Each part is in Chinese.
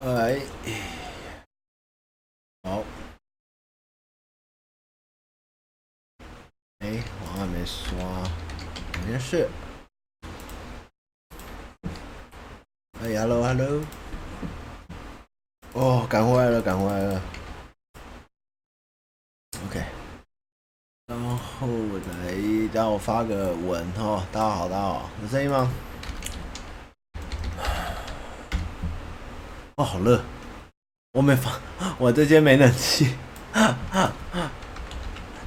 哎，好，哎，我还没刷，没事。哎，hello，hello，哦，赶回来了，赶回来了。OK，然后来，让我发个文哈，大家好，大家好，有声音吗？哦，好热！我没房，我这间没冷气。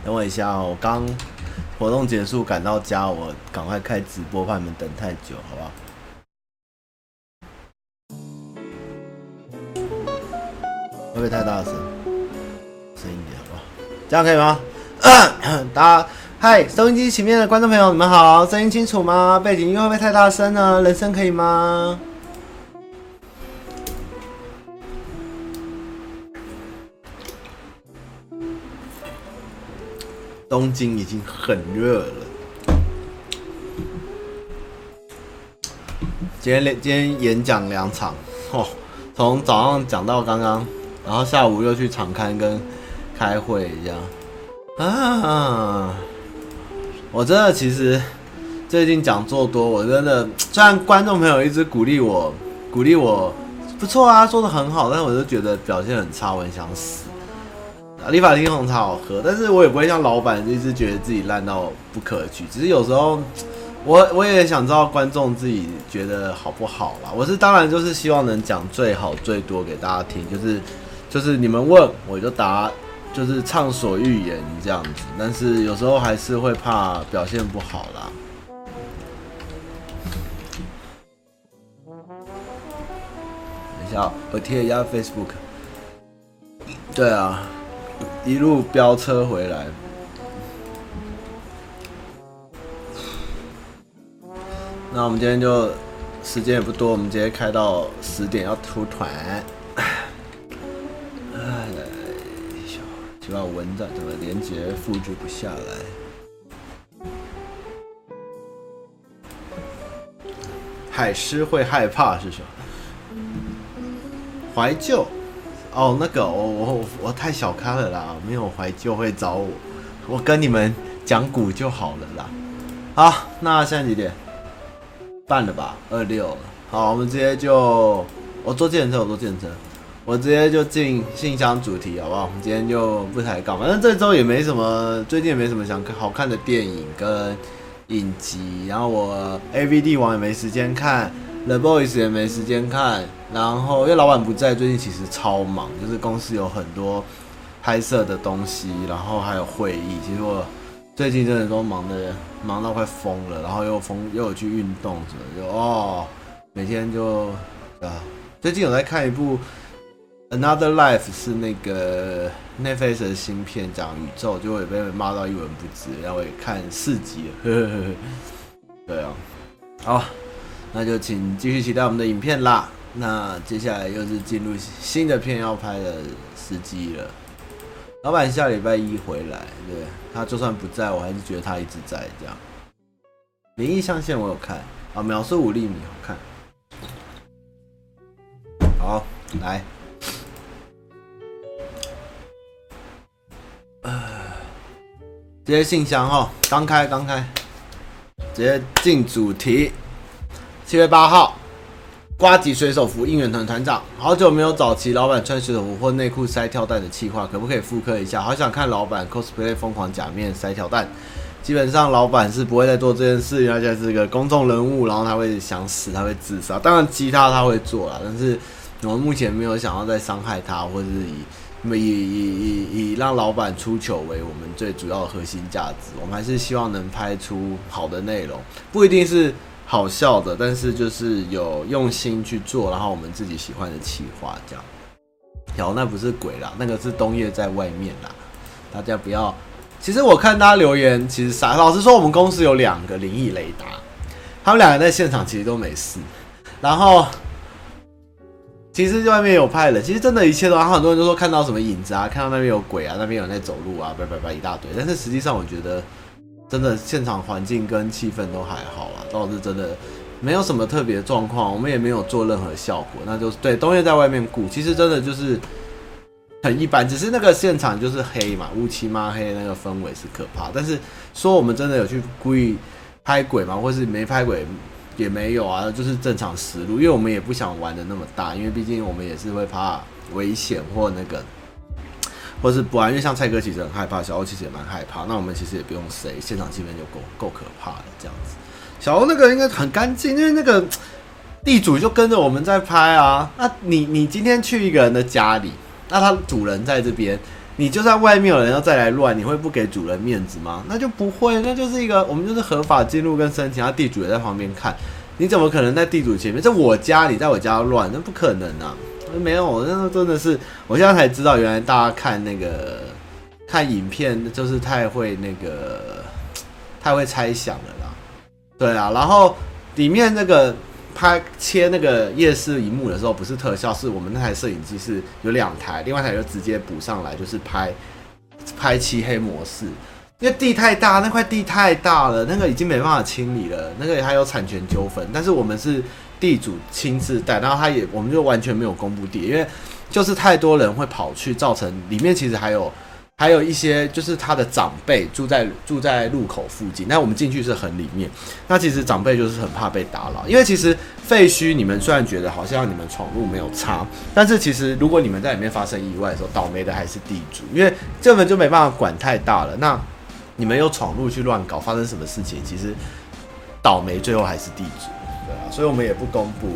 等我一下哦，我刚活动结束赶到家，我赶快开直播，怕你们等太久，好不好？会不会太大声？声音点好不好？这样可以吗？大嗨，收音机前面的观众朋友，你们好，声音清楚吗？背景音乐会不会太大声呢？人声可以吗？东京已经很热了。今天今天演讲两场，哦，从早上讲到刚刚，然后下午又去场刊跟开会这样。啊，我真的其实最近讲座多，我真的 虽然观众朋友一直鼓励我，鼓励我不错啊，说的很好，但是我就觉得表现很差，我很想死。啊理发厅红茶好喝，但是我也不会像老板一直觉得自己烂到不可取。只是有时候，我我也想知道观众自己觉得好不好啦。我是当然就是希望能讲最好最多给大家听，就是就是你们问我就答，就是畅所欲言这样子。但是有时候还是会怕表现不好啦。等一下，我贴一下 Facebook。对啊。一路飙车回来，那我们今天就时间也不多，我们直接开到十点要出团。哎，希望文章怎么连接复制不下来？海狮会害怕是什么？怀旧。哦，那个，我我我太小咖了啦，没有怀旧会找我，我跟你们讲古就好了啦。好，那现在几点？半了吧，二六了。好，我们直接就我坐计程车，我坐计程车，我直接就进信箱主题，好不好？我们今天就不抬杠，反正这周也没什么，最近也没什么想看好看的电影跟影集，然后我 A V D 王也没时间看。The Boys 也没时间看，然后因为老板不在，最近其实超忙，就是公司有很多拍摄的东西，然后还有会议。其实我最近真的都忙的忙到快疯了，然后又疯又有去运动什么，就哦，每天就啊，最近有在看一部 Another Life，是那个 Netflix 的新片，讲宇宙，就会被骂到一文不值，然后我也看四集了，呵呵呵，对啊，好。那就请继续期待我们的影片啦。那接下来又是进入新的片要拍的时机了。老板下礼拜一回来，对，他就算不在，我还是觉得他一直在这样。灵异象限我有看啊，秒速五厘米好看。好，来，直接信箱哈，刚开刚开，直接进主题。七月八号，瓜吉水手服应援团团长，好久没有早期老板穿水手服或内裤塞跳蛋的企划，可不可以复刻一下？好想看老板 cosplay 疯狂假面塞跳蛋。基本上老板是不会再做这件事，因为他是个公众人物，然后他会想死，他会自杀。当然其他他会做啦，但是我们目前没有想要再伤害他，或者是以以以以以让老板出糗为我们最主要的核心价值。我们还是希望能拍出好的内容，不一定是。好笑的，但是就是有用心去做，然后我们自己喜欢的企划这样。有，那不是鬼啦，那个是冬夜在外面啦。大家不要。其实我看大家留言，其实傻。老实说，我们公司有两个灵异雷达，他们两个在现场其实都没事。然后，其实外面有派的，其实真的一切都。然后很多人都说看到什么影子啊，看到那边有鬼啊，那边有人在走路啊，叭叭叭一大堆。但是实际上，我觉得。真的现场环境跟气氛都还好啦，倒是真的没有什么特别状况，我们也没有做任何效果，那就是对东叶在外面顾，其实真的就是很一般，只是那个现场就是黑嘛，乌漆嘛黑，那个氛围是可怕。但是说我们真的有去故意拍鬼吗？或是没拍鬼也没有啊，就是正常实录，因为我们也不想玩的那么大，因为毕竟我们也是会怕危险或那个。或是不安，因为像蔡哥其实很害怕，小欧其实也蛮害怕。那我们其实也不用谁，现场气氛就够够可怕了。这样子，小欧那个应该很干净，因为那个地主就跟着我们在拍啊。那你你今天去一个人的家里，那他主人在这边，你就在外面有人要再来乱，你会不给主人面子吗？那就不会，那就是一个我们就是合法进入跟申请，他地主也在旁边看，你怎么可能在地主前面？在我家里，在我家乱，那不可能啊。没有，那真的是，我现在才知道，原来大家看那个看影片就是太会那个 太会猜想了啦。对啊，然后里面那个拍切那个夜视荧幕的时候，不是特效，是我们那台摄影机是有两台，另外一台就直接补上来，就是拍拍漆黑模式。因为地太大，那块地太大了，那个已经没办法清理了，那个还有产权纠纷，但是我们是。地主亲自带，然后他也，我们就完全没有公布地，因为就是太多人会跑去，造成里面其实还有还有一些就是他的长辈住在住在路口附近，那我们进去是很里面，那其实长辈就是很怕被打扰，因为其实废墟你们虽然觉得好像你们闯入没有差，但是其实如果你们在里面发生意外的时候，倒霉的还是地主，因为这门就没办法管太大了，那你们又闯入去乱搞，发生什么事情，其实倒霉最后还是地主。对啊所以我们也不公布，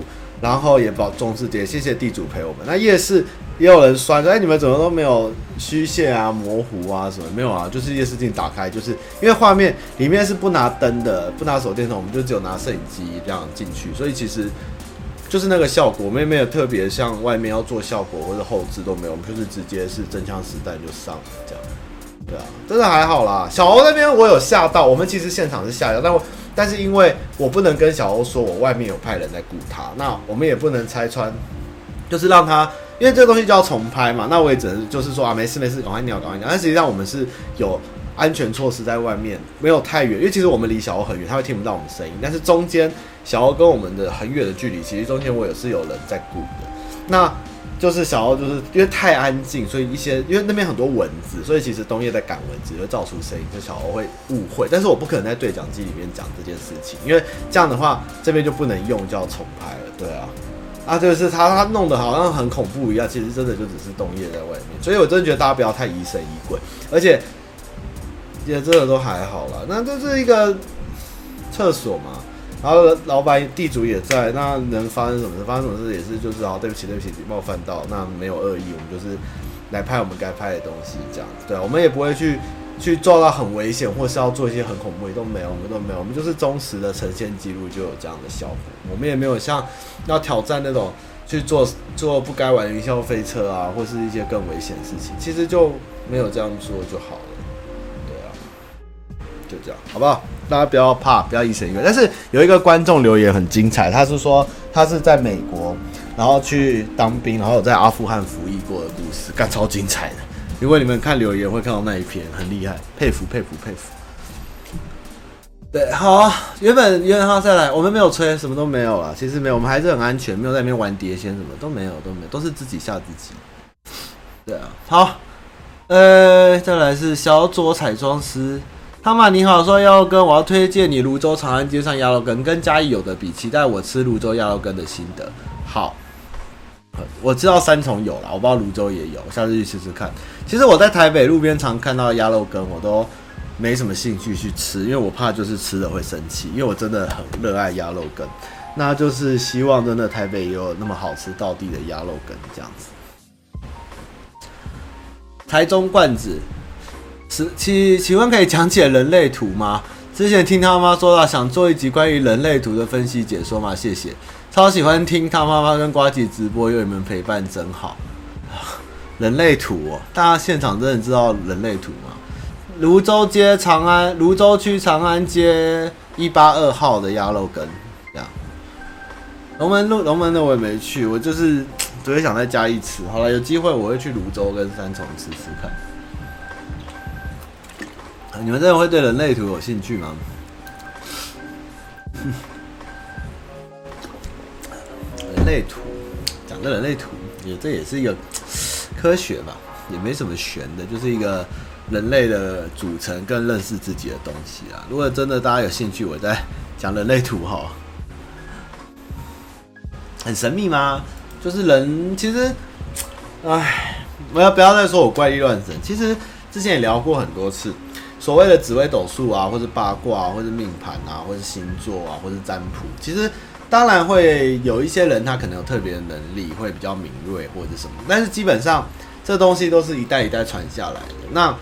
然后也保重视点，谢谢地主陪我们。那夜视也有人酸说，哎，你们怎么都没有虚线啊、模糊啊什么？没有啊，就是夜视镜打开，就是因为画面里面是不拿灯的，不拿手电筒，我们就只有拿摄影机这样进去，所以其实就是那个效果，我们也没有特别像外面要做效果或者后置都没有，我们就是直接是真枪实弹就上这样。对啊，真的还好啦。小欧那边我有吓到，我们其实现场是吓到，但我。但是因为我不能跟小欧说，我外面有派人在雇他，那我们也不能拆穿，就是让他，因为这个东西就要重拍嘛，那我也只能就是说啊，没事没事，赶快鸟，赶快鸟。但实际上我们是有安全措施在外面，没有太远，因为其实我们离小欧很远，他会听不到我们声音。但是中间小欧跟我们的很远的距离，其实中间我也是有人在雇的。那。就是小欧，就是因为太安静，所以一些因为那边很多蚊子，所以其实东叶在赶蚊子会造出声音，就小欧会误会。但是我不可能在对讲机里面讲这件事情，因为这样的话这边就不能用，就要重拍了。对啊，啊，就是他他弄得好像很恐怖一样，其实真的就只是东叶在外面。所以我真的觉得大家不要太疑神疑鬼，而且也真的都还好啦。那这是一个厕所嘛。然后老板、地主也在，那能发生什么事？发生什么事也是就是啊，对不起，对不起，冒犯到，那没有恶意，我们就是来拍我们该拍的东西，这样子。对，我们也不会去去做到很危险，或是要做一些很恐怖，也都没有，我们都没有，我们就是忠实的呈现记录，就有这样的效果。我们也没有像要挑战那种去做做不该玩云霄飞车啊，或是一些更危险的事情，其实就没有这样做就好了。对啊，就这样，好不好？大家不要怕，不要疑神疑鬼。但是有一个观众留言很精彩，他是说他是在美国，然后去当兵，然后在阿富汗服役过的故事，干超精彩的。如果你们看留言会看到那一篇，很厉害，佩服佩服佩服。对，好，原本原本他再来，我们没有吹，什么都没有了。其实没有，我们还是很安全，没有在那边玩碟仙，什么都没有，都没有，都是自己吓自己。对啊，好，呃，再来是小左彩妆师。汤马你好，说鸭肉羹，我要推荐你泸州长安街上鸭肉羹，跟嘉义有的比，期待我吃泸州鸭肉羹的心得。好，我知道三重有了，我不知道泸州也有，下次去试试看。其实我在台北路边常看到鸭肉羹，我都没什么兴趣去吃，因为我怕就是吃了会生气，因为我真的很热爱鸭肉羹。那就是希望真的台北也有那么好吃到地的鸭肉羹这样子。台中罐子。是，请请问可以讲解人类图吗？之前听他妈说到想做一集关于人类图的分析解说吗？谢谢，超喜欢听他妈妈跟瓜吉直播，有你们陪伴真好。人类图哦，大家现场真的知道人类图吗？泸州街长安，泸州区长安街一八二号的鸭肉羹，这样。龙门路龙门的我也没去，我就是 只会想在嘉义吃。好了，有机会我会去泸州跟三重吃吃看。你们真的会对人类图有兴趣吗？人类图，讲的人类图也这也是一个科学吧，也没什么玄的，就是一个人类的组成跟认识自己的东西啊。如果真的大家有兴趣，我再讲人类图哈。很神秘吗？就是人其实，哎，不要不要再说我怪力乱神。其实之前也聊过很多次，所谓的紫微斗数啊，或者八卦啊，或者命盘啊，或者星座啊，或者占卜，其实当然会有一些人他可能有特别的能力，会比较敏锐或者什么，但是基本上这东西都是一代一代传下来的。那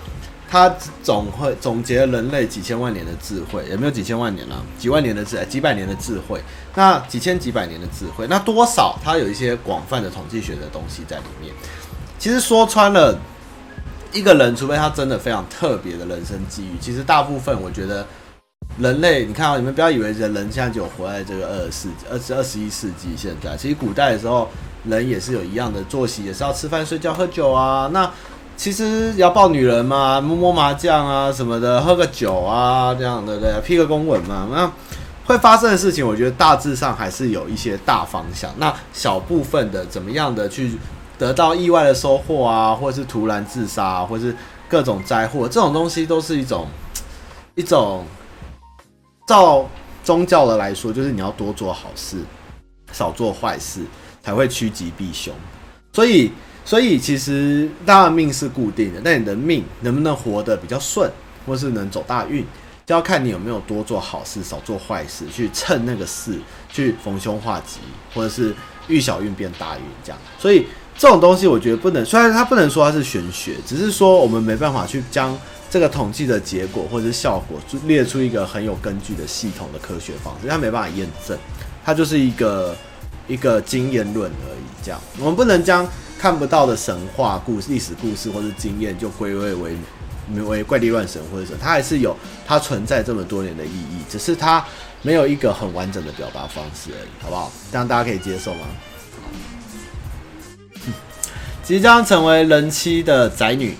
他总会总结人类几千万年的智慧，也没有几千万年了，几万年的智，几百年的智慧，那几千几百年的智慧，那多少它有一些广泛的统计学的东西在里面。其实说穿了，一个人除非他真的非常特别的人生际遇，其实大部分我觉得人类，你看啊，你们不要以为人人现在就活在这个二十世、二十二十一世纪现在，其实古代的时候人也是有一样的作息，也是要吃饭、睡觉、喝酒啊，那。其实要抱女人嘛，摸摸麻将啊什么的，喝个酒啊这样的，对不对？批个公文嘛，那会发生的事情，我觉得大致上还是有一些大方向。那小部分的怎么样的去得到意外的收获啊，或者是突然自杀啊，或者是各种灾祸，这种东西都是一种一种照宗教的来说，就是你要多做好事，少做坏事，才会趋吉避凶。所以。所以其实大命是固定的，但你的命能不能活得比较顺，或是能走大运，就要看你有没有多做好事，少做坏事，去趁那个事去逢凶化吉，或者是遇小运变大运这样。所以这种东西我觉得不能，虽然它不能说它是玄学，只是说我们没办法去将这个统计的结果或者是效果列出一个很有根据的系统的科学方式，它没办法验证，它就是一个一个经验论而已。这样我们不能将。看不到的神话故事、历史故事或是经验，就归类为为怪力乱神，或者什么它还是有它存在这么多年的意义，只是它没有一个很完整的表达方式而已，好不好？这样大家可以接受吗？即将成为人妻的宅女，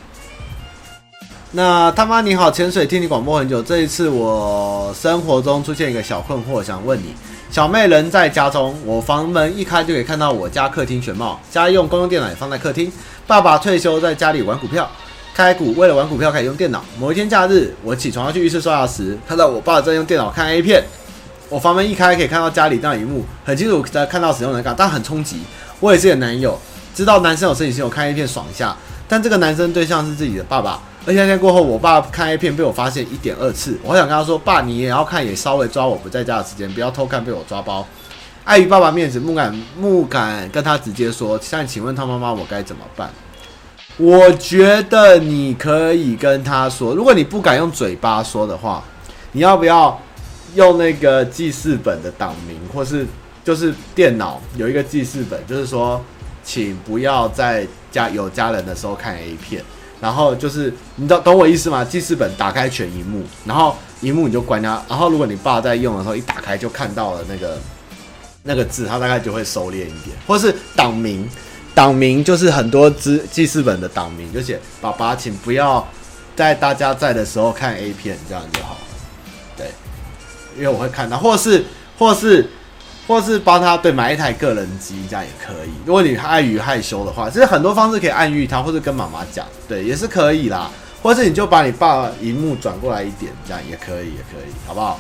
那他妈你好，潜水听你广播很久，这一次我生活中出现一个小困惑，想问你。小妹人在家中，我房门一开就可以看到我家客厅全貌。家用公用电脑也放在客厅。爸爸退休在家里玩股票，开股为了玩股票可以用电脑。某一天假日，我起床要去浴室刷牙时，看到我爸在用电脑看 A 片。我房门一开可以看到家里那一幕，很清楚的看到使用人感，但很冲击。我也是个男友，知道男生有生理性，我看 A 片爽一下。但这个男生对象是自己的爸爸。而且那天过后，我爸看 A 片被我发现一点二次，我好想跟他说：“爸，你也要看，也稍微抓我不在家的时间，不要偷看被我抓包。”碍于爸爸面子，不敢不敢跟他直接说。但请问他妈妈，我该怎么办？我觉得你可以跟他说，如果你不敢用嘴巴说的话，你要不要用那个记事本的档名，或是就是电脑有一个记事本，就是说，请不要在家有家人的时候看 A 片。然后就是，你懂懂我意思吗？记事本打开全荧幕，然后荧幕你就关它。然后如果你爸在用的时候，一打开就看到了那个那个字，他大概就会收敛一点。或是档名，档名就是很多支记事本的档名，就写“爸爸，请不要在大家在的时候看 A 片”，这样就好了。对，因为我会看到，或是或是。或是帮他对买一台个人机，这样也可以。如果你碍于害羞的话，其实很多方式可以暗喻他，或者跟妈妈讲，对，也是可以啦。或者你就把你爸荧幕转过来一点，这样也可以，也可以，好不好？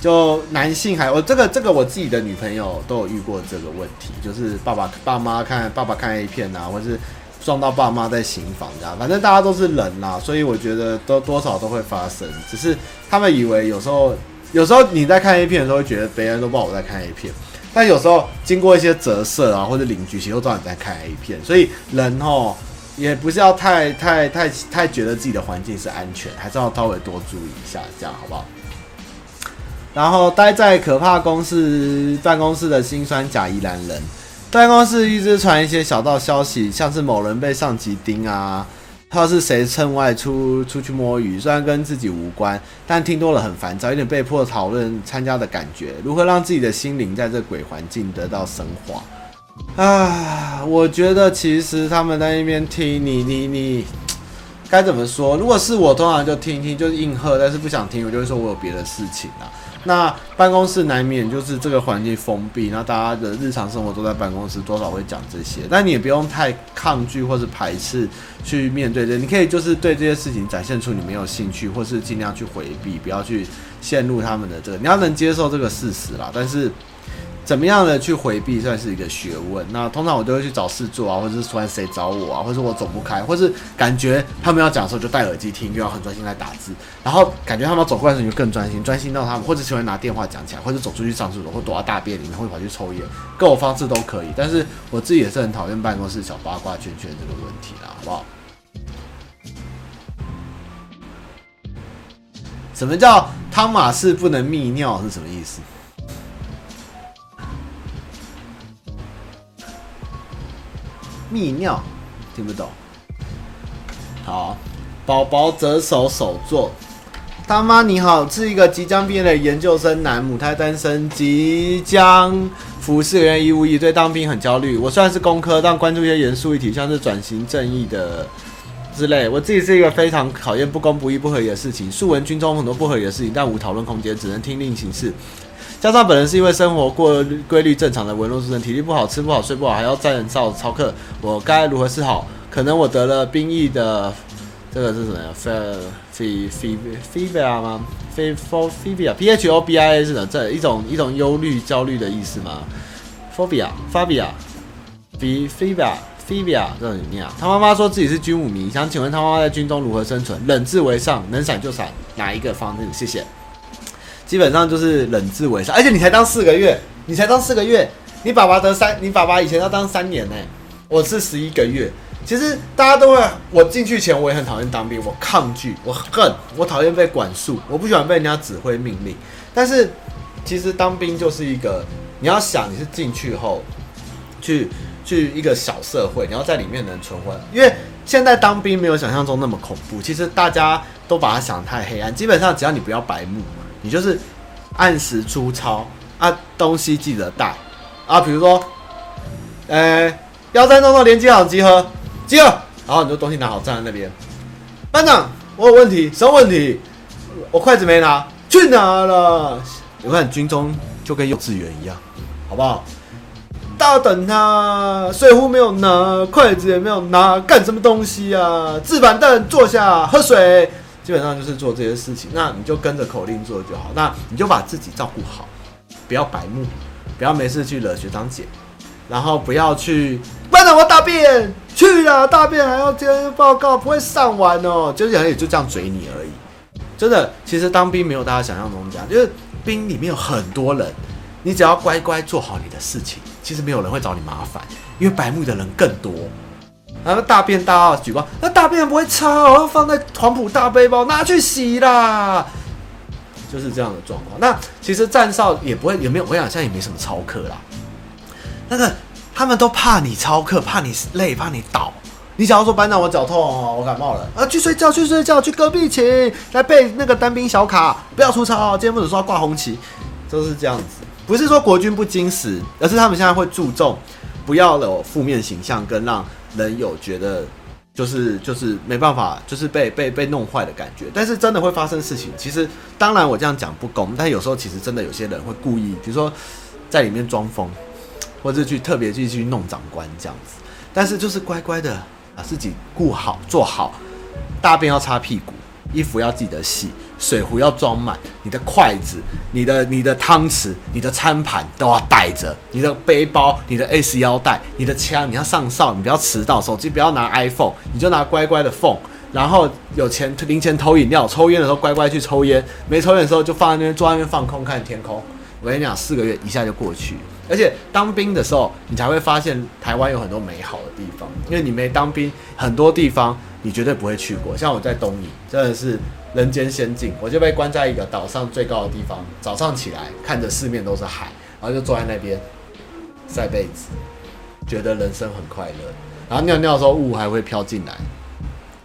就男性还我这个这个我自己的女朋友都有遇过这个问题，就是爸爸爸妈看爸爸看 A 片啊，或是撞到爸妈在行房这样，反正大家都是人啦，所以我觉得都多少都会发生，只是他们以为有时候。有时候你在看 A 片的时候，会觉得别人都不知道我在看 A 片，但有时候经过一些折射啊，或者邻居其实都知道你在看 A 片，所以人哦也不是要太太太太觉得自己的环境是安全，还是要稍微多注意一下，这样好不好？然后待在可怕公司办公室的辛酸假宜兰人，办公室一直传一些小道消息，像是某人被上级盯啊。他是谁趁外出出去摸鱼？虽然跟自己无关，但听多了很烦躁，有点被迫讨论参加的感觉。如何让自己的心灵在这鬼环境得到升华？啊，我觉得其实他们在那边听你你你，该怎么说？如果是我，通常就听听，就是应和，但是不想听，我就会说我有别的事情啊。那办公室难免就是这个环境封闭，那大家的日常生活都在办公室，多少会讲这些。但你也不用太抗拒或是排斥去面对这，你可以就是对这些事情展现出你没有兴趣，或是尽量去回避，不要去陷入他们的这个。你要能接受这个事实啦，但是。怎么样的去回避算是一个学问。那通常我都会去找事做啊，或者是突然谁找我啊，或者我走不开，或是感觉他们要讲的时候就戴耳机听，又要很专心来打字。然后感觉他们要走过来的时候你就更专心，专心到他们或者喜欢拿电话讲起来，或者走出去上厕所，或躲到大便里面，或跑去抽烟，各种方式都可以。但是我自己也是很讨厌办公室小八卦圈圈这个问题啦，好不好？什么叫汤马士不能泌尿是什么意思？泌尿，听不懂。好，宝宝折手手作。大妈你好，是一个即将毕业的研究生男，母胎单身，即将服四个月义务役，对当兵很焦虑。我虽然是工科，但关注一些严肃议题，像是转型正义的之类。我自己是一个非常讨厌不公不义不合理的事情。素闻军中很多不合理的事情，但无讨论空间，只能听令行事。加上本人是因为生活过规律正常的文弱书生，体力不好，吃不好，睡不好，还要站哨操课，我该如何是好？可能我得了兵役的这个是什么呀？ph ph phobia 吗？phobia p h o b i a 是什么，这一种一种忧虑焦虑的意思吗？phobia phobia phobia phobia 这种念啊。他妈妈说自己是军武迷，想请问他妈妈在军中如何生存？忍字为上，能闪就闪，哪一个方面？谢谢。基本上就是忍字为上，而且你才当四个月，你才当四个月，你爸爸得三，你爸爸以前要当三年呢，我是十一个月。其实大家都会，我进去前我也很讨厌当兵，我抗拒，我恨，我讨厌被管束，我不喜欢被人家指挥命令。但是其实当兵就是一个，你要想你是进去后，去去一个小社会，你要在里面能存活，因为现在当兵没有想象中那么恐怖。其实大家都把它想太黑暗，基本上只要你不要白目。你就是按时出操啊，东西记得带啊，比如说，呃，幺三洞洞连接好集合，集合，然后你就东西拿好站在那边。班长，我有问题，什么问题？我筷子没拿，去哪了？我看军中就跟幼稚园一样，好不好？大等他，水壶没有拿，筷子也没有拿，干什么东西啊？置板凳，坐下，喝水。基本上就是做这些事情，那你就跟着口令做就好。那你就把自己照顾好，不要白目，不要没事去惹学长姐，然后不要去班长我大便去了，大便还要接报告，不会上完哦。就是也就这样嘴你而已。真的，其实当兵没有大家想象中这样，就是兵里面有很多人，你只要乖乖做好你的事情，其实没有人会找你麻烦，因为白目的人更多。然后大便大号举报，那大便不会擦我，要放在黄埔大背包拿去洗啦，就是这样的状况。那其实站哨也不会，也没有，我想现在也没什么操课啦。那个他们都怕你超课，怕你累，怕你倒。你假如说班长我脚痛，我感冒了啊，去睡觉，去睡觉，去隔壁寝来背那个单兵小卡，不要出操。今天不是说挂红旗，就是这样子。不是说国军不精实，而是他们现在会注重不要有负面形象，跟让。人有觉得就是就是没办法，就是被被被弄坏的感觉。但是真的会发生事情。其实当然我这样讲不公，但有时候其实真的有些人会故意，比如说在里面装疯，或者去特别去去弄长官这样子。但是就是乖乖的把自己顾好做好，大便要擦屁股，衣服要记得洗。水壶要装满，你的筷子、你的、你的汤匙、你的餐盘都要带着，你的背包、你的 S 腰带、你的枪，你要上哨，你不要迟到，手机不要拿 iPhone，你就拿乖乖的 phone，然后有钱零钱投饮料，抽烟的时候乖乖去抽烟，没抽烟的时候就放在那边，坐在那边放空看天空。我跟你讲，四个月一下就过去，而且当兵的时候，你才会发现台湾有很多美好的地方，因为你没当兵，很多地方你绝对不会去过，像我在东营，真的是。人间仙境，我就被关在一个岛上最高的地方。早上起来，看着四面都是海，然后就坐在那边晒被子，觉得人生很快乐。然后尿尿的时候雾还会飘进来，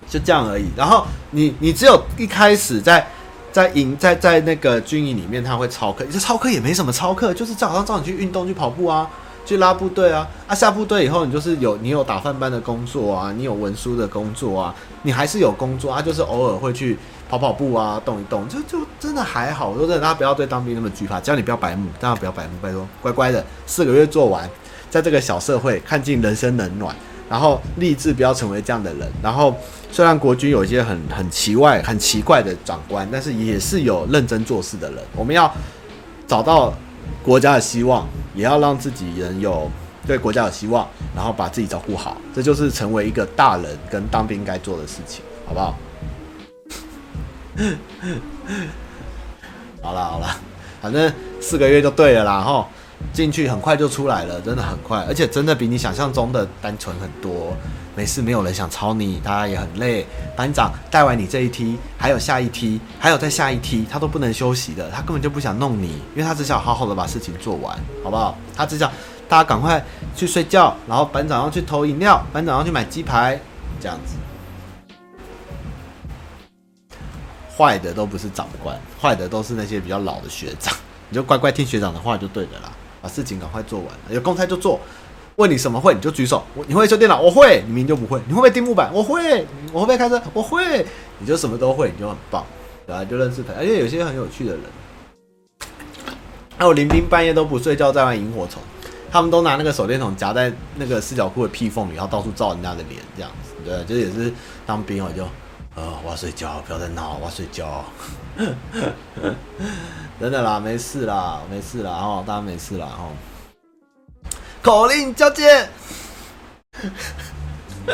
就这样而已。然后你你只有一开始在在营在在那个军营里面，他会操课，这操课也没什么操课，就是早上叫你去运动去跑步啊。去拉部队啊，啊下部队以后你就是有你有打饭班的工作啊，你有文书的工作啊，你还是有工作啊，就是偶尔会去跑跑步啊，动一动，就就真的还好。我说真的，大家不要对当兵那么惧怕，只要你不要白目，当然不要白目，拜托，乖乖的四个月做完，在这个小社会看尽人生冷暖，然后立志不要成为这样的人。然后虽然国军有一些很很奇怪、很奇怪的长官，但是也是有认真做事的人。我们要找到国家的希望，也要让自己人有对国家有希望，然后把自己照顾好，这就是成为一个大人跟当兵该做的事情，好不好？好了好了，反正四个月就对了啦，吼，进去很快就出来了，真的很快，而且真的比你想象中的单纯很多。没事，没有人想抄你，大家也很累。班长带完你这一梯，还有下一梯，还有再下一梯，他都不能休息的，他根本就不想弄你，因为他只想好好的把事情做完，好不好？他只想大家赶快去睡觉，然后班长要去投饮料，班长要去买鸡排，这样子。坏的都不是长官，坏的都是那些比较老的学长。你就乖乖听学长的话就对了啦，把事情赶快做完，有公差就做。问你什么会你就举手。我你会修电脑？我会。你明就不会。你会不会钉木板？我会。我会不会开车？我会。你就什么都会，你就很棒，对吧？就认识朋友，而且有些很有趣的人。还有林兵半夜都不睡觉在玩萤火虫，他们都拿那个手电筒夹在那个四角裤的屁缝里，然后到处照人家的脸，这样子，对，就也是当兵我就。呃，我要睡觉，不要再闹，我要睡觉。真的啦，没事啦，没事啦，哦，大家没事啦，哦。口令交接。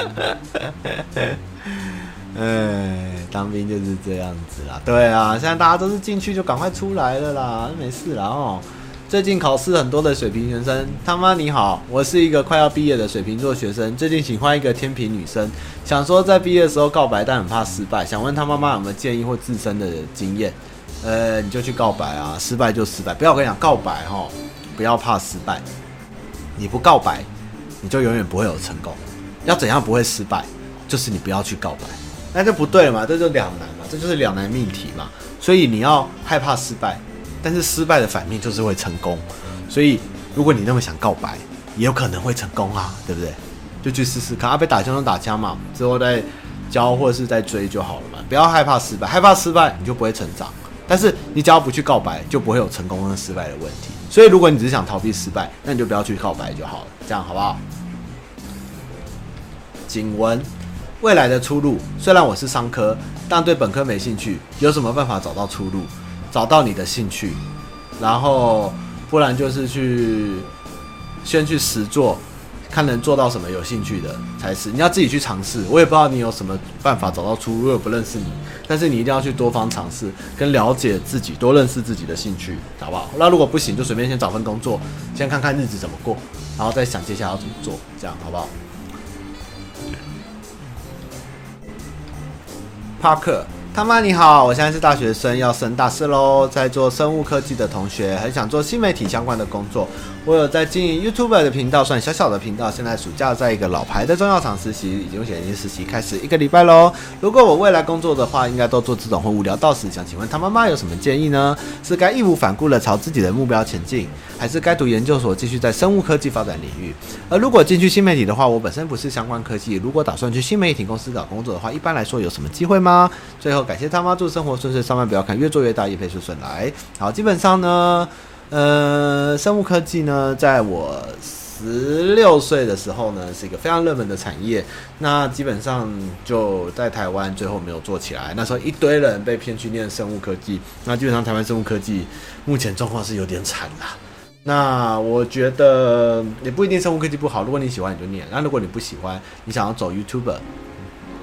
哎，当兵就是这样子啦。对啊，现在大家都是进去就赶快出来了啦，没事啦，哦。最近考试很多的水瓶学生，他妈你好，我是一个快要毕业的水瓶座学生，最近喜欢一个天秤女生，想说在毕业的时候告白，但很怕失败，想问他妈妈有没有建议或自身的经验？呃，你就去告白啊，失败就失败，不要跟你讲告白哈，不要怕失败，你不告白，你就永远不会有成功。要怎样不会失败？就是你不要去告白，那就不对嘛，这就两难嘛，这就是两难命题嘛，所以你要害怕失败。但是失败的反面就是会成功，所以如果你那么想告白，也有可能会成功啊，对不对？就去试试看啊，被打枪就打枪嘛，之后再教或者是再追就好了嘛，不要害怕失败，害怕失败你就不会成长。但是你只要不去告白，就不会有成功跟失败的问题。所以如果你只是想逃避失败，那你就不要去告白就好了，这样好不好？谨闻未来的出路，虽然我是商科，但对本科没兴趣，有什么办法找到出路？找到你的兴趣，然后不然就是去先去实做，看能做到什么有兴趣的才是。你要自己去尝试，我也不知道你有什么办法找到出路，我不认识你，但是你一定要去多方尝试，跟了解自己，多认识自己的兴趣，好不好？那如果不行，就随便先找份工作，先看看日子怎么过，然后再想接下来要怎么做，这样好不好？帕克。他妈你好，我现在是大学生，要升大四喽，在做生物科技的同学，很想做新媒体相关的工作。我有在经营 YouTube 的频道，算小小的频道。现在暑假在一个老牌的中药厂实习，已经写已经实习开始一个礼拜喽。如果我未来工作的话，应该都做这种会无聊到死。想请问他妈妈有什么建议呢？是该义无反顾的朝自己的目标前进，还是该读研究所继续在生物科技发展领域？而如果进去新媒体的话，我本身不是相关科技，如果打算去新媒体公司找工作的话，一般来说有什么机会吗？最后感谢他妈，祝生活顺遂，上班不要看越做越大，业配顺顺来。好，基本上呢。呃，生物科技呢，在我十六岁的时候呢，是一个非常热门的产业。那基本上就在台湾最后没有做起来。那时候一堆人被骗去念生物科技。那基本上台湾生物科技目前状况是有点惨啦。那我觉得也不一定生物科技不好。如果你喜欢，你就念；那如果你不喜欢，你想要走 YouTuber，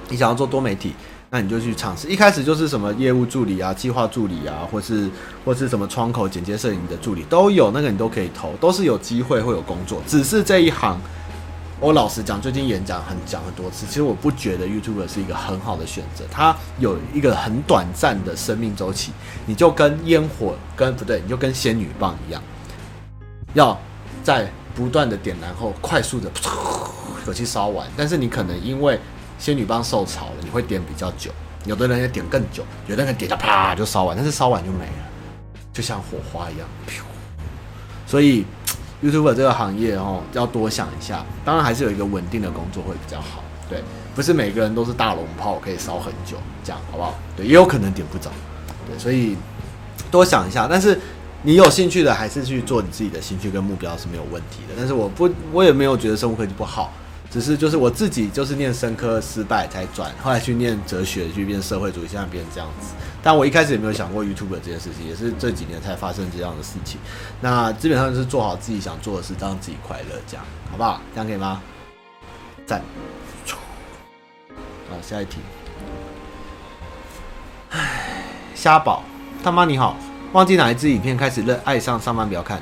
你想要做多媒体。那你就去尝试，一开始就是什么业务助理啊、计划助理啊，或是或是什么窗口剪接摄影的助理都有，那个你都可以投，都是有机会会有工作。只是这一行，我老实讲，最近演讲很讲很多次，其实我不觉得 YouTuber 是一个很好的选择，它有一个很短暂的生命周期，你就跟烟火跟不对，你就跟仙女棒一样，要在不断的点燃后快速的火气烧完，但是你可能因为仙女棒受潮了，你会点比较久，有的人也点更久，有的人点下啪就烧完，但是烧完就没了，就像火花一样，所以 YouTuber 这个行业哦，要多想一下。当然还是有一个稳定的工作会比较好。对，不是每个人都是大龙炮可以烧很久，这样好不好？对，也有可能点不着。对，所以多想一下。但是你有兴趣的，还是去做你自己的兴趣跟目标是没有问题的。但是我不，我也没有觉得生物科技不好。只是就是我自己就是念生科失败才转，后来去念哲学去变社会主义，现在变这样子。但我一开始也没有想过 YouTube 这件事情，也是这几年才发生这样的事情。那基本上就是做好自己想做的事，让自己快乐，这样好不好？这样可以吗？赞。好，下一题。唉，虾宝，他妈你好，忘记哪一支影片开始热爱上上班不要看。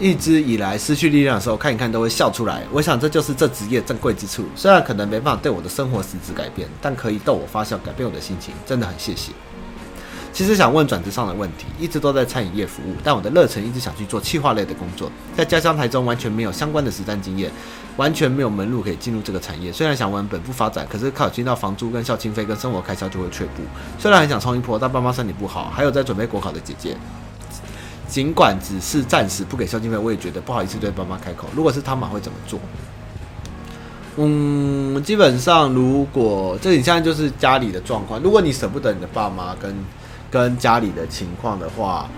一直以来失去力量的时候，看一看都会笑出来。我想这就是这职业珍贵之处。虽然可能没办法对我的生活实质改变，但可以逗我发笑，改变我的心情，真的很谢谢。其实想问转职上的问题，一直都在餐饮业服务，但我的热忱一直想去做企划类的工作。在家乡台中完全没有相关的实战经验，完全没有门路可以进入这个产业。虽然想往本部发展，可是靠听到房租跟孝亲费跟生活开销就会却步。虽然很想冲一波，但爸妈身体不好，还有在准备国考的姐姐。尽管只是暂时不给孝敬费，我也觉得不好意思对爸妈开口。如果是他们会怎么做？嗯，基本上如果这你现在就是家里的状况，如果你舍不得你的爸妈跟跟家里的情况的话，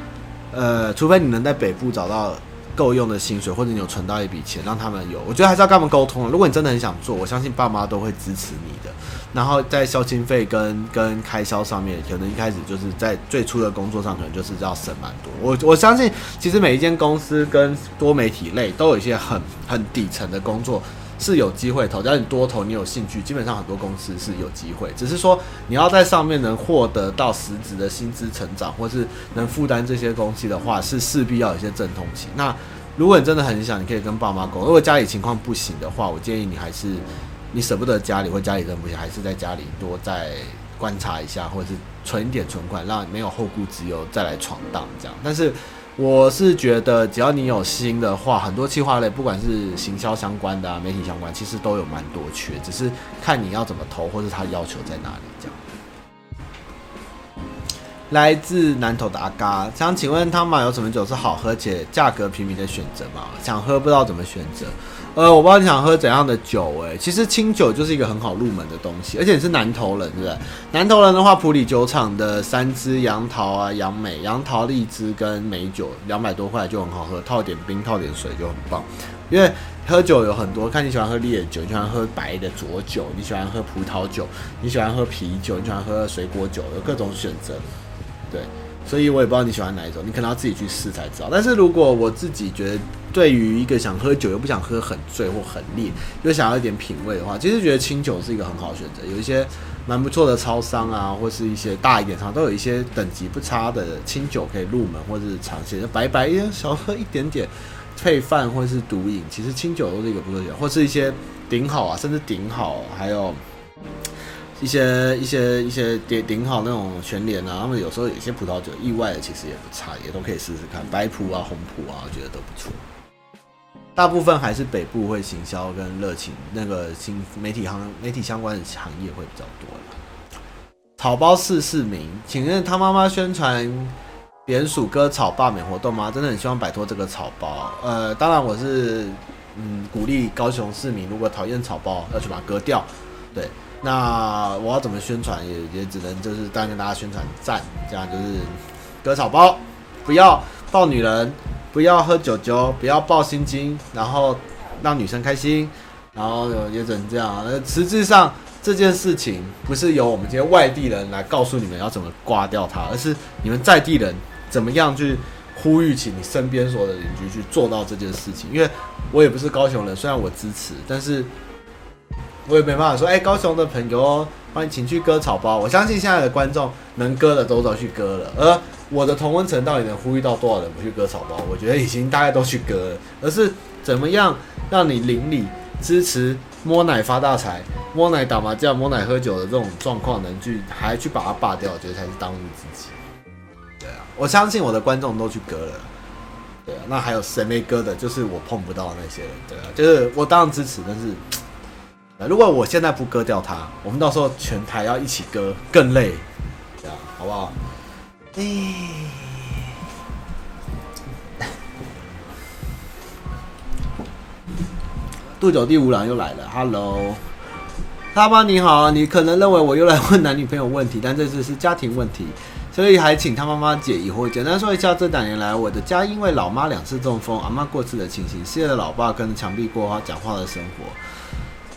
呃，除非你能在北部找到够用的薪水，或者你有存到一笔钱，让他们有，我觉得还是要跟他们沟通。如果你真的很想做，我相信爸妈都会支持你的。然后在孝亲费跟跟开销上面，可能一开始就是在最初的工作上，可能就是要省蛮多。我我相信，其实每一间公司跟多媒体类都有一些很很底层的工作是有机会投，只要你多投，你有兴趣，基本上很多公司是有机会。只是说你要在上面能获得到实质的薪资成长，或是能负担这些东西的话，是势必要有一些阵痛期。那如果你真的很想，你可以跟爸妈沟。如果家里情况不行的话，我建议你还是。你舍不得家里，或家里人不行，还是在家里多再观察一下，或者是存一点存款，让没有后顾之忧再来闯荡这样。但是我是觉得，只要你有心的话，很多企划类，不管是行销相关的啊、媒体相关，其实都有蛮多缺，只是看你要怎么投，或是他要求在哪里这样。来自南投的阿嘎，想请问汤马有什么酒是好喝且价格平民的选择吗？想喝不知道怎么选择。呃，我不知道你想喝怎样的酒，欸，其实清酒就是一个很好入门的东西，而且你是南投人，对不对？南投人的话，普里酒厂的三支杨桃啊、杨梅、杨桃荔枝跟梅酒，两百多块就很好喝，套点冰、套点水就很棒。因为喝酒有很多，看你喜欢喝烈酒，你喜欢喝白的浊酒，你喜欢喝葡萄酒，你喜欢喝啤酒，你喜欢喝水果酒，有各种选择，对。所以我也不知道你喜欢哪一种，你可能要自己去试才知道。但是如果我自己觉得，对于一个想喝酒又不想喝很醉或很烈，又想要一点品味的话，其实觉得清酒是一个很好的选择。有一些蛮不错的超商啊，或是一些大一点商都有一些等级不差的清酒可以入门，或者是尝鲜，白白一小喝一点点配饭或者是独饮，其实清酒都是一个不错选择，或是一些顶好啊，甚至顶好，还有。一些一些一些顶顶好那种全联啊，他们有时候有些葡萄酒意外的其实也不差，也都可以试试看。白葡啊、红葡啊，我觉得都不错。大部分还是北部会行销跟热情，那个新媒体行媒体相关的行业会比较多。草包四四名，请问他妈妈宣传扁鼠割草罢免活动吗？真的很希望摆脱这个草包。呃，当然我是嗯鼓励高雄市民，如果讨厌草包，要去把它割掉。对。那我要怎么宣传？也也只能就是当跟大家宣传赞，这样就是割草包，不要抱女人，不要喝酒酒，不要抱心经，然后让女生开心，然后也只能这样。那实质上这件事情不是由我们这些外地人来告诉你们要怎么刮掉它，而是你们在地人怎么样去呼吁起你身边所有的邻居去做到这件事情。因为我也不是高雄人，虽然我支持，但是。我也没办法说，哎、高雄的朋友，欢迎请去割草包。我相信现在的观众能割的都都去割了，而我的同温层到底能呼吁到多少人不去割草包？我觉得已经大概都去割了。而是怎么样让你邻里支持摸奶发大财、摸奶打麻将、摸奶喝酒的这种状况，能去还去把它罢掉，我觉得才是当务之急。对啊，我相信我的观众都去割了。对啊，那还有谁没割的？就是我碰不到那些人。对啊，就是我当然支持，但是。如果我现在不割掉它，我们到时候全台要一起割，更累，这样好不好？哎，杜九弟五郎又来了，Hello，他妈你好，你可能认为我又来问男女朋友问题，但这次是家庭问题，所以还请他妈妈解疑惑。简单说一下，这两年来我的家因为老妈两次中风，阿妈过世的情形，失业的老爸跟墙壁过话讲话的生活。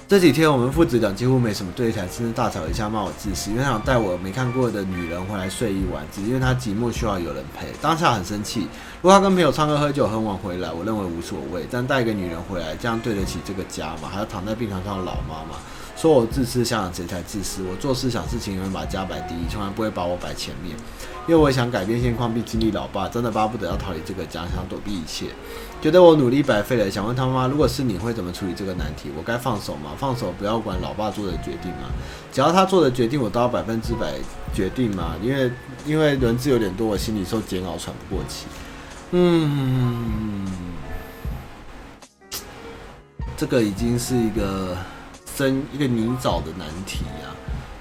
这几天我们父子俩几乎没什么对谈，甚至大吵一架，骂我自私，因为他想带我没看过的女人回来睡一晚，只因为他寂寞需要有人陪。当下很生气，如果他跟朋友唱歌喝酒很晚回来，我认为无所谓，但带一个女人回来，这样对得起这个家吗？还要躺在病床上的老妈妈，说我自私，想想谁才自私？我做事想事情，永远把家摆第一，从来不会把我摆前面。因为我想改变现况，并经历老爸，真的巴不得要逃离这个家，想躲避一切，觉得我努力白费了。想问他妈，如果是你会怎么处理这个难题？我该放手吗？放手，不要管老爸做的决定吗？只要他做的决定，我都要百分之百决定吗？因为因为人质有点多，我心里受煎熬，喘不过气。嗯，这个已经是一个深一个泥沼的难题啊。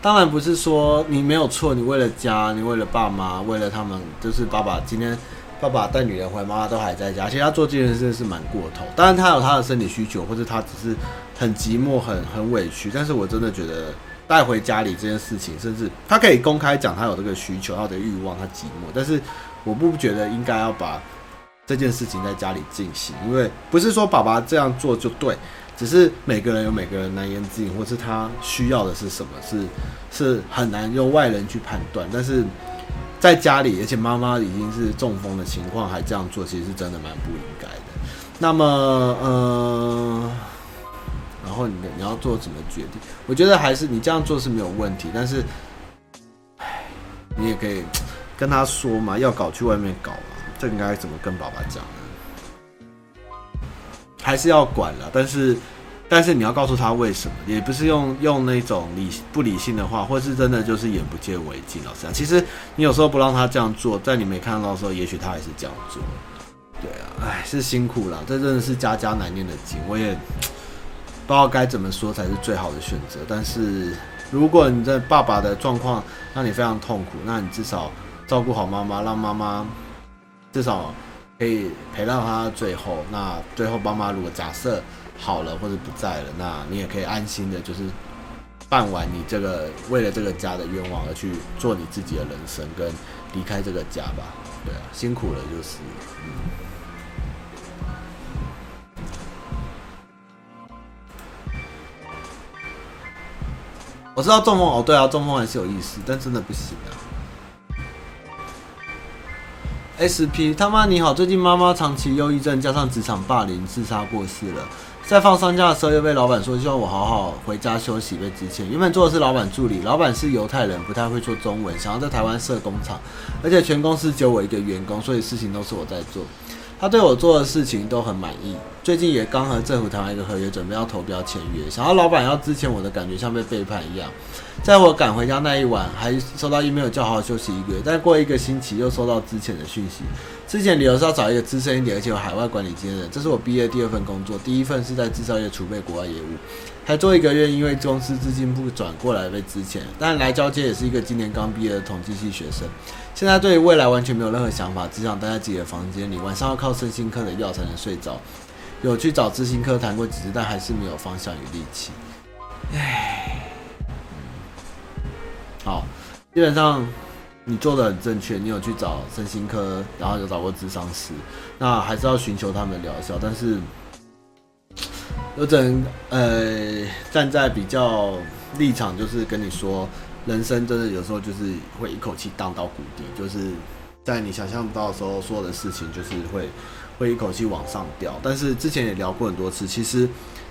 当然不是说你没有错，你为了家，你为了爸妈，为了他们，就是爸爸今天爸爸带女人回，妈妈都还在家，其实他做这件事是蛮过头。当然他有他的生理需求，或者他只是很寂寞、很很委屈。但是我真的觉得带回家里这件事情，甚至他可以公开讲他有这个需求、他的欲望、他寂寞，但是我不觉得应该要把这件事情在家里进行，因为不是说爸爸这样做就对。只是每个人有每个人难言之隐，或是他需要的是什么，是是很难用外人去判断。但是在家里，而且妈妈已经是中风的情况，还这样做，其实是真的蛮不应该的。那么，呃，然后你你要做什么决定？我觉得还是你这样做是没有问题，但是，你也可以跟他说嘛，要搞去外面搞嘛，这应该怎么跟爸爸讲呢？还是要管了，但是，但是你要告诉他为什么，也不是用用那种理不理性的话，或是真的就是眼不见为净。老实讲，其实你有时候不让他这样做，在你没看到的时候，也许他还是这样做。对啊，哎，是辛苦了，这真的是家家难念的经，我也不知道该怎么说才是最好的选择。但是，如果你的爸爸的状况让你非常痛苦，那你至少照顾好妈妈，让妈妈至少。可以陪到他最后，那最后爸妈如果假设好了或者不在了，那你也可以安心的，就是办完你这个为了这个家的愿望而去做你自己的人生，跟离开这个家吧。对啊，辛苦了就是。嗯。我知道中风哦，对啊，中风还是有意思，但真的不行啊。SP 他妈你好，最近妈妈长期忧郁症加上职场霸凌，自杀过世了。在放丧假的时候，又被老板说希望我好好回家休息，被支遣。原本做的是老板助理，老板是犹太人，不太会说中文，想要在台湾设工厂，而且全公司只有我一个员工，所以事情都是我在做。他对我做的事情都很满意。最近也刚和政府谈完一个合约，准备要投标签约。想要老板要资遣我的感觉像被背叛一样。在我赶回家那一晚，还收到 email 叫好好休息一个月，但过一个星期又收到资遣的讯息。之前理由是要找一个资深一点，而且有海外管理经验的。这是我毕业第二份工作，第一份是在制造业储备国外业务，还做一个月，因为公司资金部转过来被资遣。但来交接也是一个今年刚毕业的统计系学生，现在对于未来完全没有任何想法，只想待在自己的房间里，晚上要靠身心科的药才能睡着。有去找资讯科谈过几次，但还是没有方向与力气。唉。好，基本上你做的很正确，你有去找身心科，然后有找过智商师，那还是要寻求他们的疗效。但是有整呃站在比较立场，就是跟你说，人生真的有时候就是会一口气荡到谷底，就是在你想象不到的时候，所有的事情就是会会一口气往上掉。但是之前也聊过很多次，其实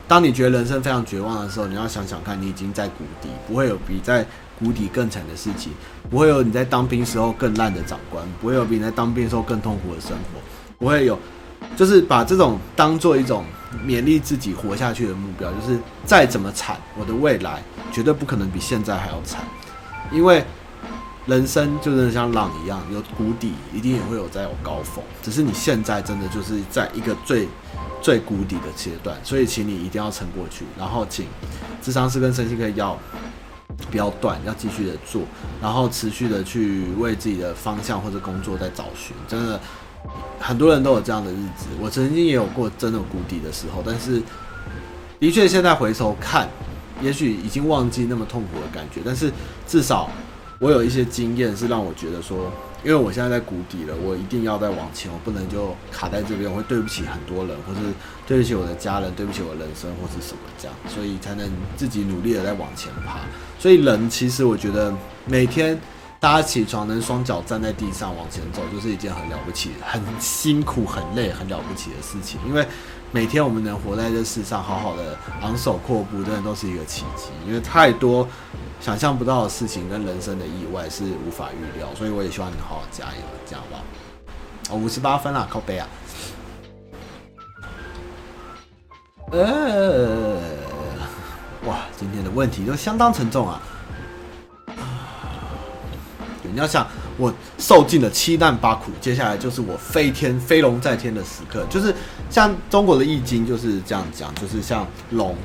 当你觉得人生非常绝望的时候，你要想想看，你已经在谷底，不会有比在谷底更惨的事情，不会有你在当兵时候更烂的长官，不会有比你在当兵时候更痛苦的生活，不会有，就是把这种当做一种勉励自己活下去的目标，就是再怎么惨，我的未来绝对不可能比现在还要惨，因为人生就是像浪一样，有谷底，一定也会有再有高峰，只是你现在真的就是在一个最最谷底的阶段，所以请你一定要撑过去，然后请智商师跟身心科要。不要断，要继续的做，然后持续的去为自己的方向或者工作在找寻。真的，很多人都有这样的日子。我曾经也有过真的谷底的时候，但是的确现在回头看，也许已经忘记那么痛苦的感觉，但是至少我有一些经验是让我觉得说，因为我现在在谷底了，我一定要再往前，我不能就卡在这边，我会对不起很多人，或是对不起我的家人，对不起我人生，或是什么这样，所以才能自己努力的在往前爬。所以人其实我觉得每天。大家起床能双脚站在地上往前走，就是一件很了不起、很辛苦、很累、很了不起的事情。因为每天我们能活在这世上，好好的昂首阔步，真的都是一个奇迹。因为太多想象不到的事情跟人生的意外是无法预料，所以我也希望你好好加油，这样吧。哦，五十八分啦，靠背啊！呃，哇，今天的问题都相当沉重啊。你要想，我受尽了七难八苦，接下来就是我飞天飞龙在天的时刻。就是像中国的易经就是这样讲，就是像龙，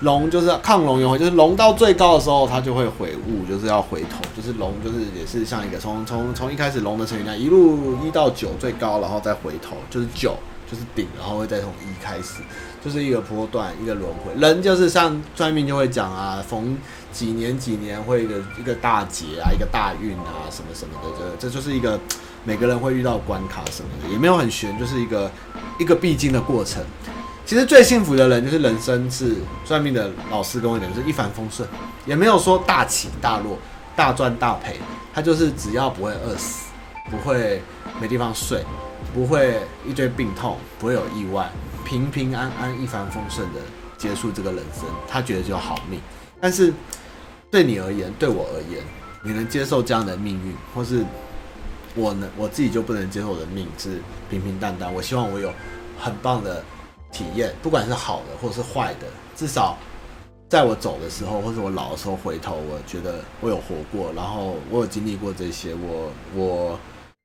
龙就是亢龙有悔，就是龙到最高的时候，它就会悔悟，就是要回头。就是龙，就是也是像一个从从从一开始龙的成语那样，一路一到九最高，然后再回头，就是九就是顶，然后会再从一开始，就是一个波段，一个轮回。人就是像专命就会讲啊，逢。几年几年会一个一个大劫啊，一个大运啊，什么什么的，这这就是一个每个人会遇到关卡什么的，也没有很玄，就是一个一个必经的过程。其实最幸福的人就是人生是算命的老师跟我讲，就是一帆风顺，也没有说大起大落、大赚大赔，他就是只要不会饿死，不会没地方睡，不会一堆病痛，不会有意外，平平安安、一帆风顺的结束这个人生，他觉得就好命。但是。对你而言，对我而言，你能接受这样的命运，或是我能？我自己就不能接受我的命是平平淡淡。我希望我有很棒的体验，不管是好的或是坏的，至少在我走的时候，或是我老的时候回头，我觉得我有活过，然后我有经历过这些，我我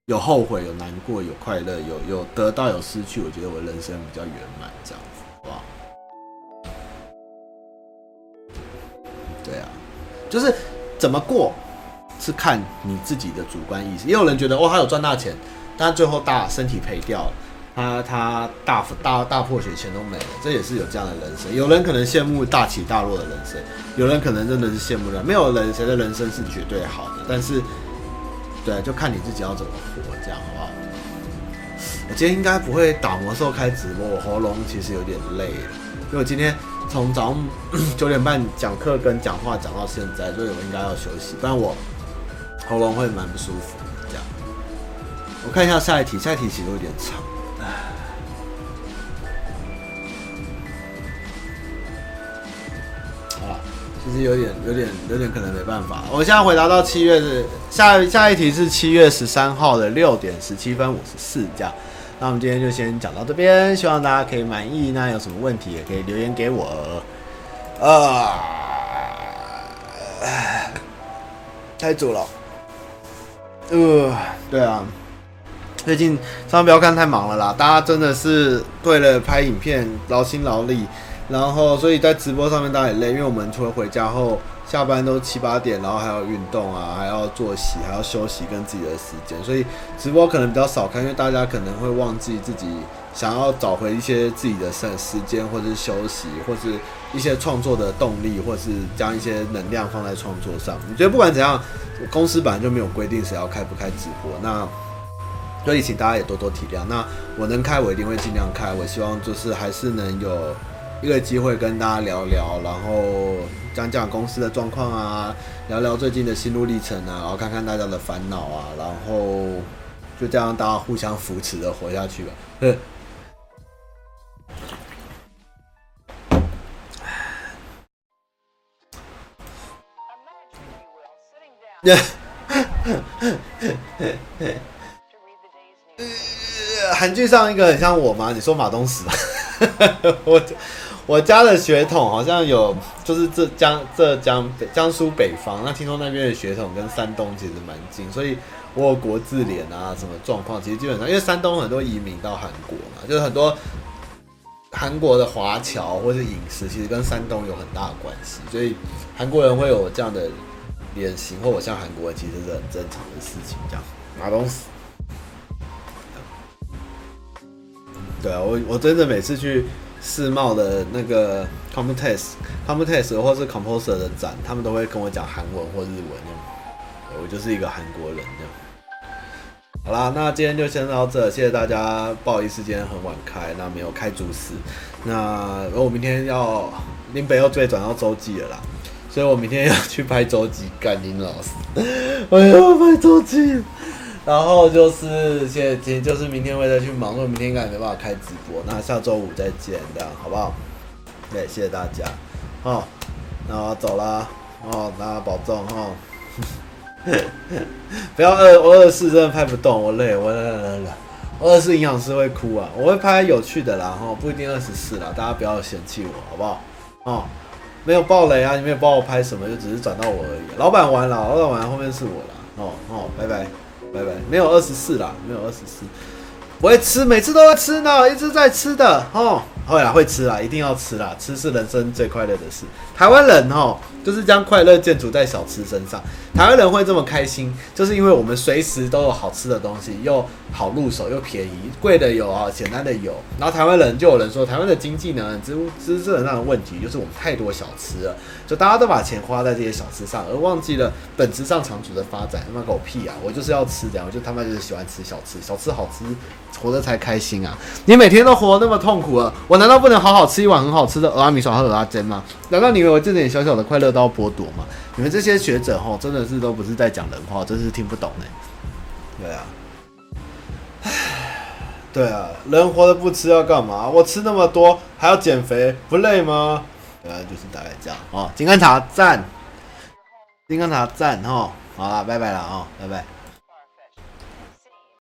有后悔，有难过，有快乐，有有得到，有失去，我觉得我人生比较圆满，这样子，好不好？对啊。就是怎么过，是看你自己的主观意识。也有人觉得，哦，他有赚大钱，但最后大身体赔掉了，他他大大大破血，钱都没了，这也是有这样的人生。有人可能羡慕大起大落的人生，有人可能真的是羡慕了。没有人谁的人生是绝对好的，但是，对，就看你自己要怎么活，这样好不好？我今天应该不会打魔兽开直播，我喉咙其实有点累，因为我今天。从早上 九点半讲课跟讲话讲到现在，所以我应该要休息，不然我喉咙会蛮不舒服。这样，我看一下下一题，下一题其实有点长。好，其实有点、有点、有点可能没办法。我现在回答到七月的下下一题是七月十三号的六点十七分五十四这样。那我们今天就先讲到这边，希望大家可以满意。那有什么问题也可以留言给我。啊，太久了。呃，对啊，最近千万不要看太忙了啦，大家真的是为了拍影片劳心劳力，然后所以在直播上面大家也累，因为我们除了回家后。下班都七八点，然后还要运动啊，还要作息，还要休息跟自己的时间，所以直播可能比较少看，因为大家可能会忘记自己想要找回一些自己的时时间，或者是休息，或是一些创作的动力，或是将一些能量放在创作上。我觉得不管怎样，公司本来就没有规定谁要开不开直播，那所以请大家也多多体谅。那我能开，我一定会尽量开。我希望就是还是能有一个机会跟大家聊聊，然后。讲讲公司的状况啊，聊聊最近的心路历程啊，然后看看大家的烦恼啊，然后就这样大家互相扶持的活下去吧。韩剧上一个很像我吗？你说马东死了。我。我家的血统好像有，就是浙江、浙江、江苏北方。那听说那边的血统跟山东其实蛮近，所以我有国字脸啊，什么状况？其实基本上，因为山东很多移民到韩国嘛，就是很多韩国的华侨或是饮食，其实跟山东有很大的关系。所以韩国人会有这样的脸型，或我像韩国人，其实是很正常的事情。这样，马东石。对啊，我我真的每次去。世贸的那个 c o m p u t e s、c o m p u t e s 或是 Composer 的展，他们都会跟我讲韩文或日文，我就是一个韩国人这样。好啦，那今天就先到这，谢谢大家。不好意思，今天很晚开，那没有开主持。那我明天要林北又最转到周记了啦，所以我明天要去拍周记，干林老师，我要拍周记。然后就是现在，就是明天会再去忙，因明天应该没办法开直播。那下周五再见，这样好不好？对，谢谢大家。哦，那我走了。哦，大家保重哦。不要二我二十四真的拍不动，我累，我累了累。我二十四营养师会哭啊，我会拍有趣的啦，哈，不一定二十四啦，大家不要嫌弃我，好不好？哦，没有爆雷啊，你没有帮我拍什么，就只是转到我而已。老板完了，老板完了后面是我了。哦哦，拜拜。拜拜，没有二十四啦，没有二十四，我会吃，每次都会吃呢，一直在吃的哦。会啦，会吃啦，一定要吃啦，吃是人生最快乐的事。台湾人哦，就是将快乐建筑在小吃身上。台湾人会这么开心，就是因为我们随时都有好吃的东西，又好入手，又便宜，贵的有啊，简单的有。然后台湾人就有人说，台湾的经济呢，支支持上的问题就是我们太多小吃了，就大家都把钱花在这些小吃上，而忘记了本质上长足的发展。他妈狗屁啊！我就是要吃这样，我就他妈就是喜欢吃小吃，小吃好吃，活得才开心啊！你每天都活那么痛苦了，我难道不能好好吃一碗很好吃的蚵仔面线和蚵仔煎吗？难道你以为我这点小小的快乐都要剥夺嘛？你们这些学者吼，真的是都不是在讲人话，真是听不懂呢。对啊，唉，对啊，人活着不吃要干嘛？我吃那么多还要减肥，不累吗？对啊，就是大概这样哦。金刚塔赞，金刚塔赞哈，好啦，拜拜了啊，拜拜。